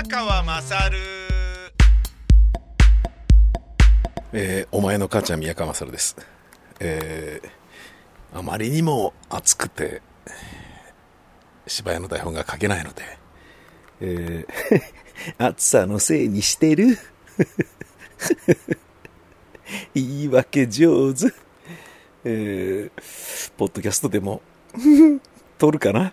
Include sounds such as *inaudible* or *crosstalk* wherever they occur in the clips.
宮川まさるえーお前の母ちゃん宮川勝です。えーあまりにも暑くて、芝居の台本が書けないので、えー *laughs* 暑さのせいにしてる *laughs* 言い訳上手。えーポッドキャストでも、*laughs* 撮るかな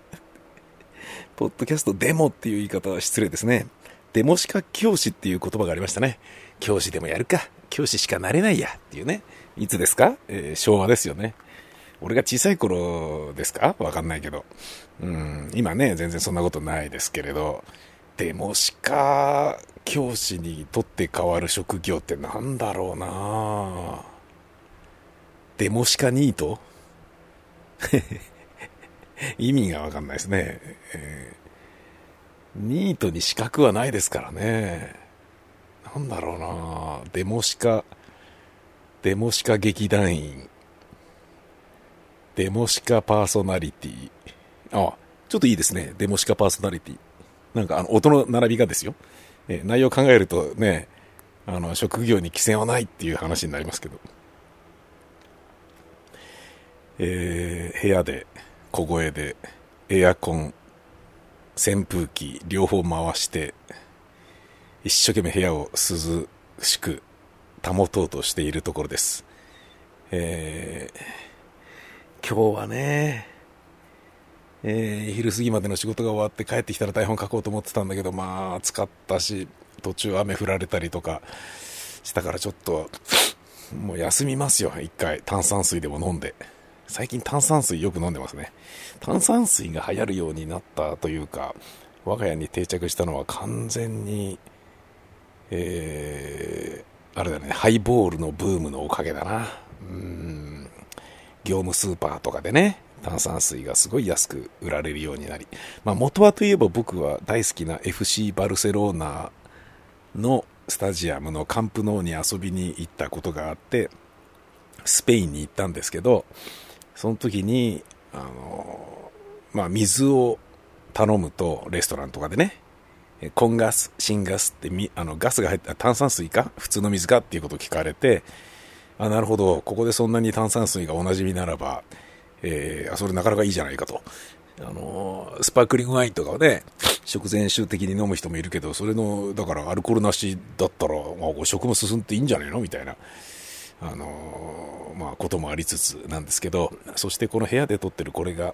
ポッドキャストデモっていう言い方は失礼ですね。デモしか教師っていう言葉がありましたね。教師でもやるか。教師しかなれないやっていうね。いつですか、えー昭和ですよね。俺が小さい頃ですか？わかんないけど。うん、今ね、全然そんなことないですけれど。デモしか教師にとって変わる職業ってなんだろうなデモシカニート？*laughs* 意味がわかんないですね。えーニートに資格はないですからね。なんだろうなデモシカ、デモシカ劇団員、デモシカパーソナリティ。あ、ちょっといいですね。デモシカパーソナリティ。なんかあの、音の並びがですよ。え内容を考えるとね、あの、職業に規制はないっていう話になりますけど。えー部屋で、小声で、エアコン、扇風機両方回して一生懸命部屋を涼しく保とうとしているところです、えー今日はね、えー昼過ぎまでの仕事が終わって帰ってきたら台本書こうと思ってたんだけどまあ暑かったし途中雨降られたりとかしたからちょっともう休みますよ。一回炭酸水でも飲んで。最近炭酸水よく飲んでますね。炭酸水が流行るようになったというか我が家に定着したのは完全にえーあれだねハイボールのブームのおかげだな。うん。業務スーパーとかでね炭酸水がすごい安く売られるようになり、まあ、元はといえば僕は大好きな FC バルセロナのスタジアムのカンプノーに遊びに行ったことがあってスペインに行ったんですけどその時にあのまあ水を頼むとレストランとかでねコンガス、シンガスってみあのガスが入った炭酸水か？普通の水か？っていうことを聞かれてあなるほど。ここでそんなに炭酸水がおなじみならば、えーあそれなかなかいいじゃないかと。あのスパークリングワインとかをね食前酒的に飲む人もいるけどそれのだからアルコールなしだったら、まあ、食も進んでいいんじゃないの？みたいな。あのまあ、こともありつつなんですけど、そしてこの部屋で撮ってるこれが、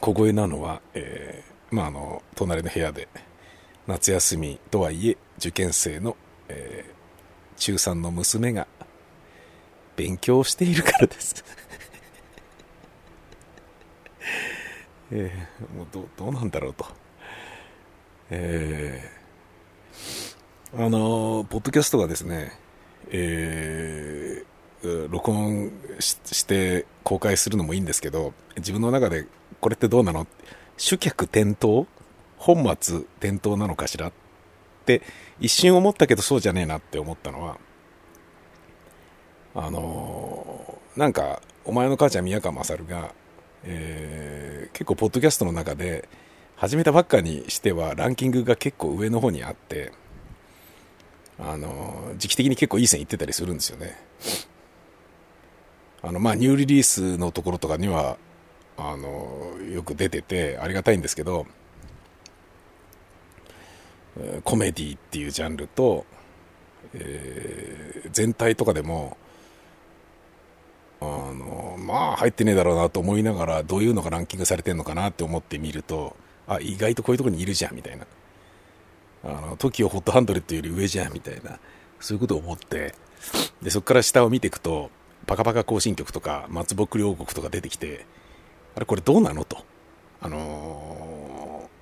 小声なのは、えーまあ、あの、隣の部屋で、夏休みとはいえ、受験生の、えー中3の娘が、勉強しているからです。*laughs* えーもうどうどうなんだろうと。えーあのポッドキャストがですね、えー録音して公開するのもいいんですけど、自分の中でこれってどうなの？主客転倒本末転倒なのかしらって一瞬思ったけどそうじゃねえなって思ったのは、あのーなんか、お前の母ちゃん宮川勝が、えー結構ポッドキャストの中で始めたばっかにしてはランキングが結構上の方にあって、あの、時期的に結構いい線いってたりするんですよね。あの、まあ、ニューリリースのところとかには、あの、よく出ててありがたいんですけど、コメディっていうジャンルと、えー全体とかでも、あの、まあ、入ってねえだろうなと思いながら、どういうのがランキングされてんのかなって思ってみると、あ、意外とこういうとこにいるじゃん、みたいな。あの、TOKIO ホットハンドレッドより上じゃん、みたいな。そういうことを思って、で、そこから下を見ていくと、パカパカ行進曲とか、松ぼっくり王国とか出てきて、あれ、これどうなのと。あのー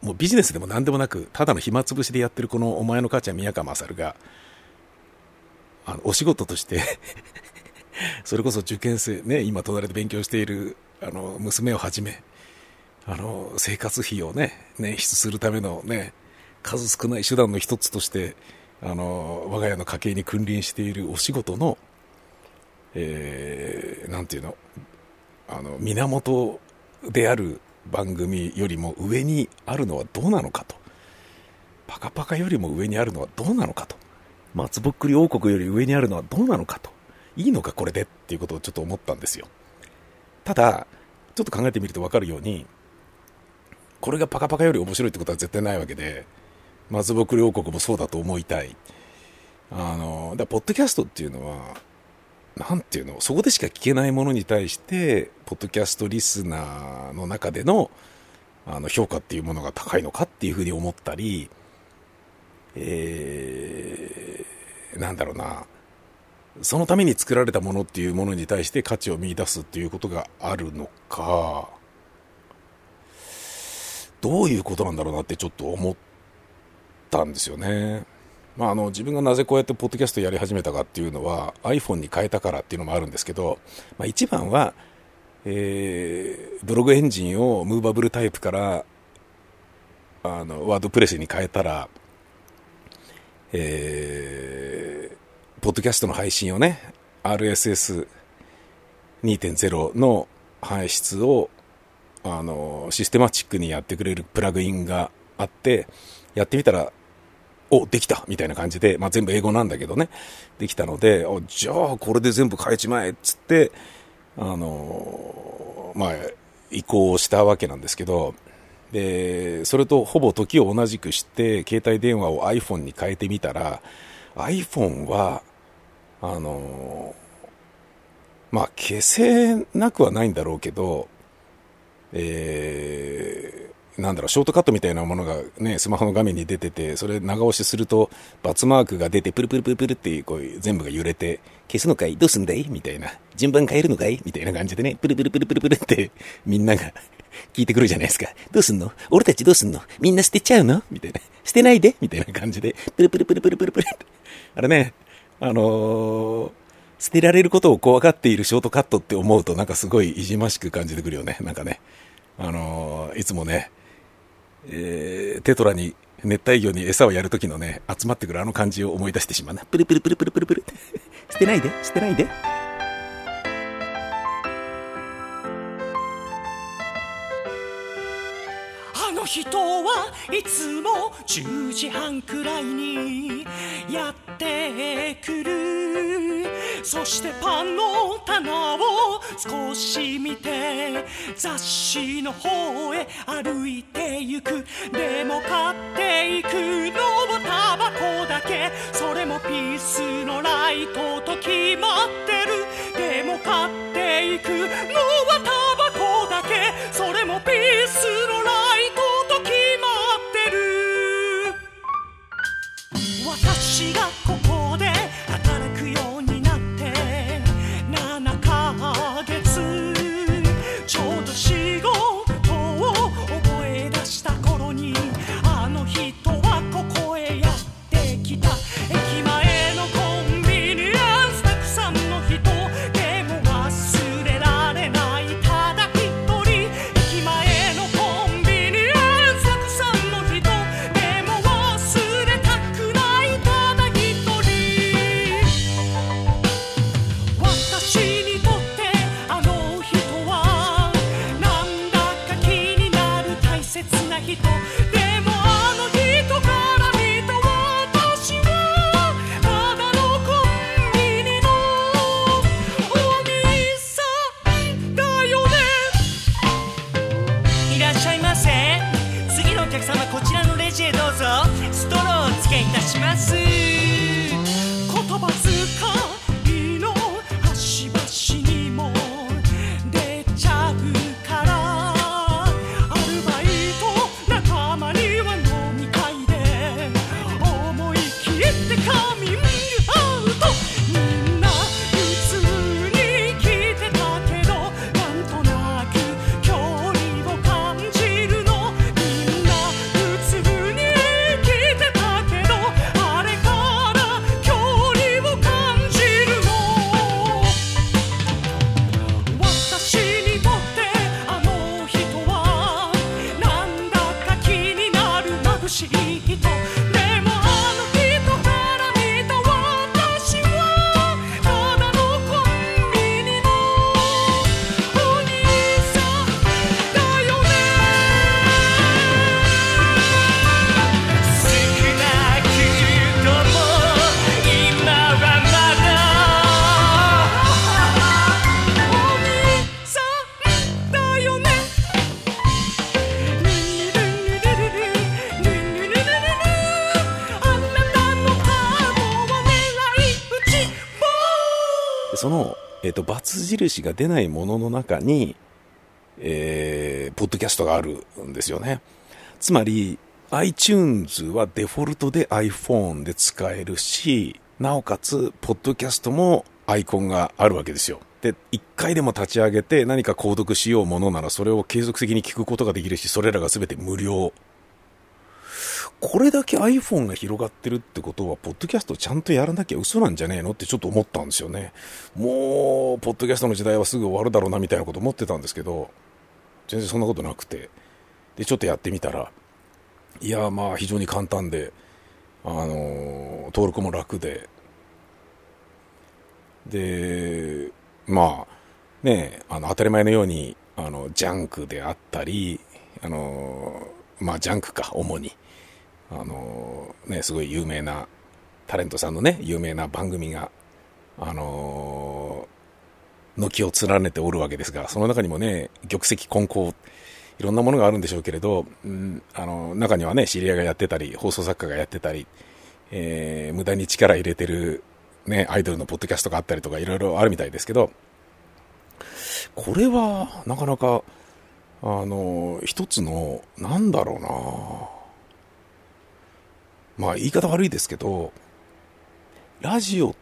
もうビジネスでも何でもなく、ただの暇つぶしでやってるこのお前の母ちゃん宮川勝が、あの、お仕事として *laughs* それこそ受験生、ね、今隣で勉強している、あの、娘をはじめ、あの、生活費をね、捻出するためのね、数少ない手段の一つとして、あの、我が家の家計に君臨しているお仕事の、えー、ていうの、あの、源である番組よりも上にあるのはどうなのかと。パカパカよりも上にあるのはどうなのかと。松ぼっくり王国より上にあるのはどうなのかと。いいのかこれでっていうことをちょっと思ったんですよ。ただ、ちょっと考えてみると分かるように、これがパカパカより面白いってことは絶対ないわけで、松ぼっくり王国もそうだと思いたい。あの、だポッドキャストっていうのは、なんていうの、そこでしか聞けないものに対して、ポッドキャストリスナーの中での、あの、評価っていうものが高いのかっていうふうに思ったり、えー、なんだろうな、そのために作られたものっていうものに対して価値を見出すっていうことがあるのか、どういうことなんだろうなってちょっと思ったんですよね。まあ、あの自分がなぜこうやってポッドキャストやり始めたかっていうのは iPhone に変えたからっていうのもあるんですけど、まあ、一番は、えー、ブログエンジンをムーバブルタイプからあのワードプレスに変えたら、えー、ポッドキャストの配信をね RSS2.0 の排出をあのシステマチックにやってくれるプラグインがあってやってみたらお、できたみたいな感じで、まあ、全部英語なんだけどね、できたので、おじゃあこれで全部変えちまえっつって、あのー、まあ、移行したわけなんですけど、で、それとほぼ時を同じくして、携帯電話を iPhone に変えてみたら、iPhone は、あのー、まあ、消せなくはないんだろうけど、えー、なんだろう、ショートカットみたいなものがね、スマホの画面に出てて、それ長押しすると、バツマークが出て、プルプルプルプルって、こう、全部が揺れて、消すのかい？どうすんだい？みたいな。順番変えるのかい？みたいな感じでね、プルプルプルプルプルって、みんなが *laughs* 聞いてくるじゃないですか。どうすんの？俺たちどうすんの？みんな捨てちゃうの？みたいな。捨てないで？みたいな感じで、プルプルプルプルプルプルって。あれね、あのー、捨てられることを怖がっているショートカットって思うとなんかすごいいじましく感じてくるよね。なんかね。あのー、いつもね、えー、テトラに熱帯魚に餌をやるときのね、集まってくるあの感じを思い出してしまうな。プルプルプルプルプルプル。*laughs* 捨てないで、捨てないで。人はいつも10時半くらいにやってくる。そしてパンの棚を少し見て雑誌の方へ歩いてゆく。でも買っていくのはタバコだけ。それもピースのライトと決まってる。でも買っていくのはタバコだけ。それもピースの私が客様こちらのレジへどうぞ。ストローをお付けいたします。印が出ないものの中に、えー、ポッドキャストがあるんですよね。つまり、iTunes はデフォルトで iPhone で使えるし、なおかつ、ポッドキャストもアイコンがあるわけですよ。で、一回でも立ち上げて何か購読しようものならそれを継続的に聞くことができるし、それらが全て無料。これだけ iPhone が広がってるってことは、ポッドキャストちゃんとやらなきゃ嘘なんじゃねえのってちょっと思ったんですよね。もう、ポッドキャストの時代はすぐ終わるだろうなみたいなこと思ってたんですけど、全然そんなことなくて。で、ちょっとやってみたら、いや、まあ非常に簡単で、あのー、登録も楽で、で、まあ、ね、あの、当たり前のように、あの、ジャンクであったり、あの、まあ、ジャンクか、主に。あの、ね、すごい有名な、タレントさんのね、有名な番組が、あの、軒を連ねておるわけですが、その中にもね、玉石混交、いろんなものがあるんでしょうけれど、うん、あの、中にはね、知り合いがやってたり、放送作家がやってたり、えー、無駄に力入れてるね、アイドルのポッドキャストがあったりとかいろいろあるみたいですけど、これはなかなか、あの、一つの、なんだろうなまあ言い方悪いですけど、ラジオっ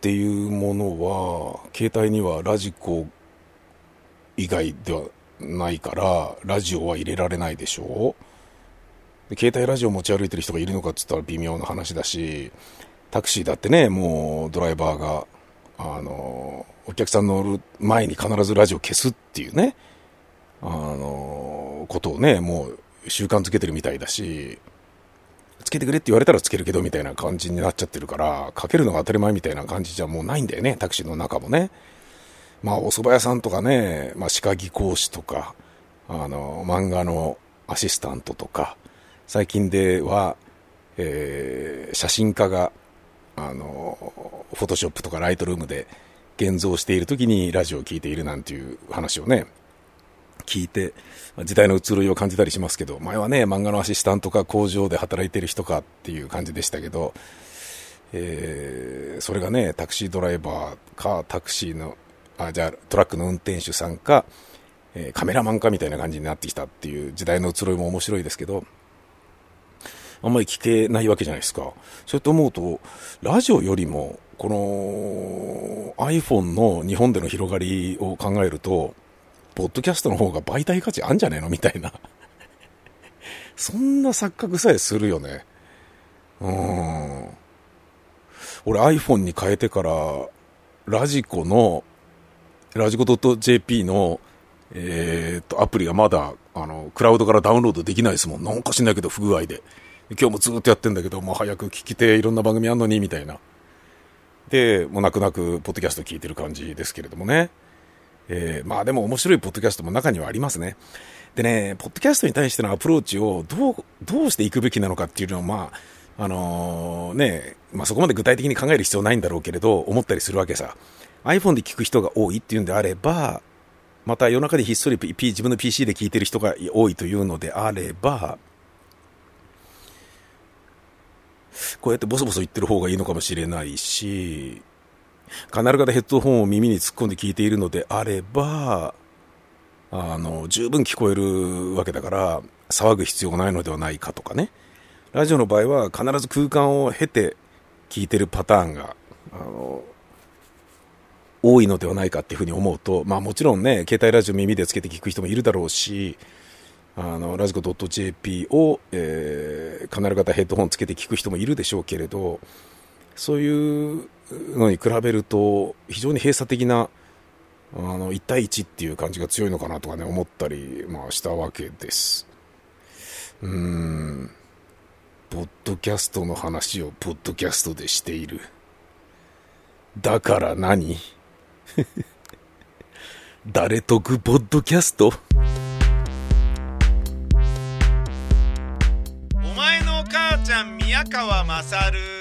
ていうものは、携帯にはラジコ以外ではないから、ラジオは入れられないでしょで携帯ラジオ持ち歩いてる人がいるのかって言ったら微妙な話だし、タクシーだってね、もうドライバーが、あの、お客さん乗る前に必ずラジオ消すっていうね、あの、ことをね、もう習慣づけてるみたいだし、つけてくれって言われたらつけるけどみたいな感じになっちゃってるから、かけるのが当たり前みたいな感じじゃもうないんだよね、タクシーの中もね。まあ、お蕎麦屋さんとかね、まあ、歯科技講師とか、あの、漫画のアシスタントとか、最近では、えー、写真家があの、フォトショップとかライトルームで現像している時にラジオを聴いているなんていう話をね、聞いて、時代の移ろいを感じたりしますけど、前はね、漫画のアシスタントか工場で働いてる人かっていう感じでしたけど、えー、それがね、タクシードライバーか、タクシーの、あ、じゃあトラックの運転手さんか、えー、カメラマンかみたいな感じになってきたっていう時代の移ろいも面白いですけど、あんまり聞けないわけじゃないですか。そうやって思うと、ラジオよりも、この iPhone の日本での広がりを考えると、ポッドキャストの方が媒体価値あんじゃねえの？みたいな。*laughs* そんな錯覚さえするよね。うん。俺 iPhone に変えてから、ラジコの、ラジコ .jp の、えー、っと、アプリがまだ、あの、クラウドからダウンロードできないですもん。なんか知んないけど不具合で。今日もずっとやってんだけど、もう早く聞きて、いろんな番組あんのに、みたいな。で、もう泣く泣く、ポッドキャスト聞いてる感じですけれどもね。えー、まあでも面白いポッドキャストも中にはありますね。でね、ポッドキャストに対してのアプローチをどう、どうしていくべきなのかっていうのは、まあ、あのー、ね、まあそこまで具体的に考える必要ないんだろうけれど、思ったりするわけさ。iPhone で聞く人が多いっていうんであれば、また夜中でひっそり、P、自分の PC で聞いてる人が多いというのであれば、こうやってボソボソ言ってる方がいいのかもしれないし、カナル型ヘッドホンを耳に突っ込んで聞いているのであれば、あの、十分聞こえるわけだから、騒ぐ必要がないのではないかとかね。ラジオの場合は必ず空間を経て聞いてるパターンが、あの、多いのではないかっていうふうに思うと、まあもちろんね、携帯ラジオ耳でつけて聞く人もいるだろうし、あのラジコ .jp を、えー、カナル型ヘッドホンつけて聞く人もいるでしょうけれどそういうのに比べると非常に閉鎖的なあの1対1っていう感じが強いのかなとかね思ったり、まあ、したわけです。うーん。ポッドキャストの話をポッドキャストでしている。だから何？*laughs* 誰得ポッドキャスト？お前のお母ちゃん宮川勝。